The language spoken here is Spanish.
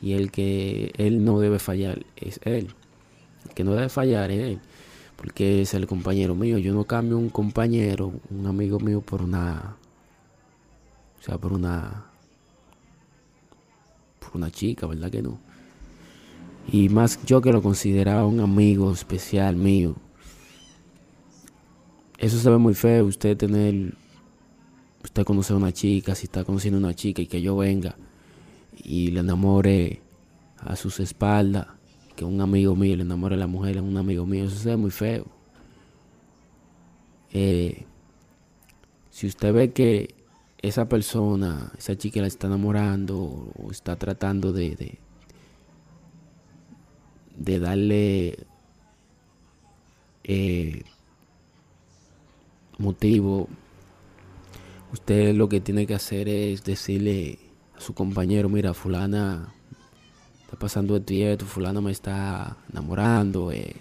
Y el que él no debe fallar es él. El que no debe fallar es él. Porque es el compañero mío. Yo no cambio un compañero, un amigo mío por una... O sea, por una... Por una chica, ¿verdad que no? Y más yo que lo consideraba un amigo especial mío. Eso se ve muy feo, usted tener... Usted conocer a una chica, si está conociendo a una chica y que yo venga y le enamore a sus espaldas, que un amigo mío le enamore a la mujer a un amigo mío, eso ve muy feo. Eh, si usted ve que esa persona, esa chica la está enamorando o está tratando de, de, de darle eh, motivo, usted lo que tiene que hacer es decirle su compañero, mira, fulana está pasando y esto, fulana me está enamorando, eh,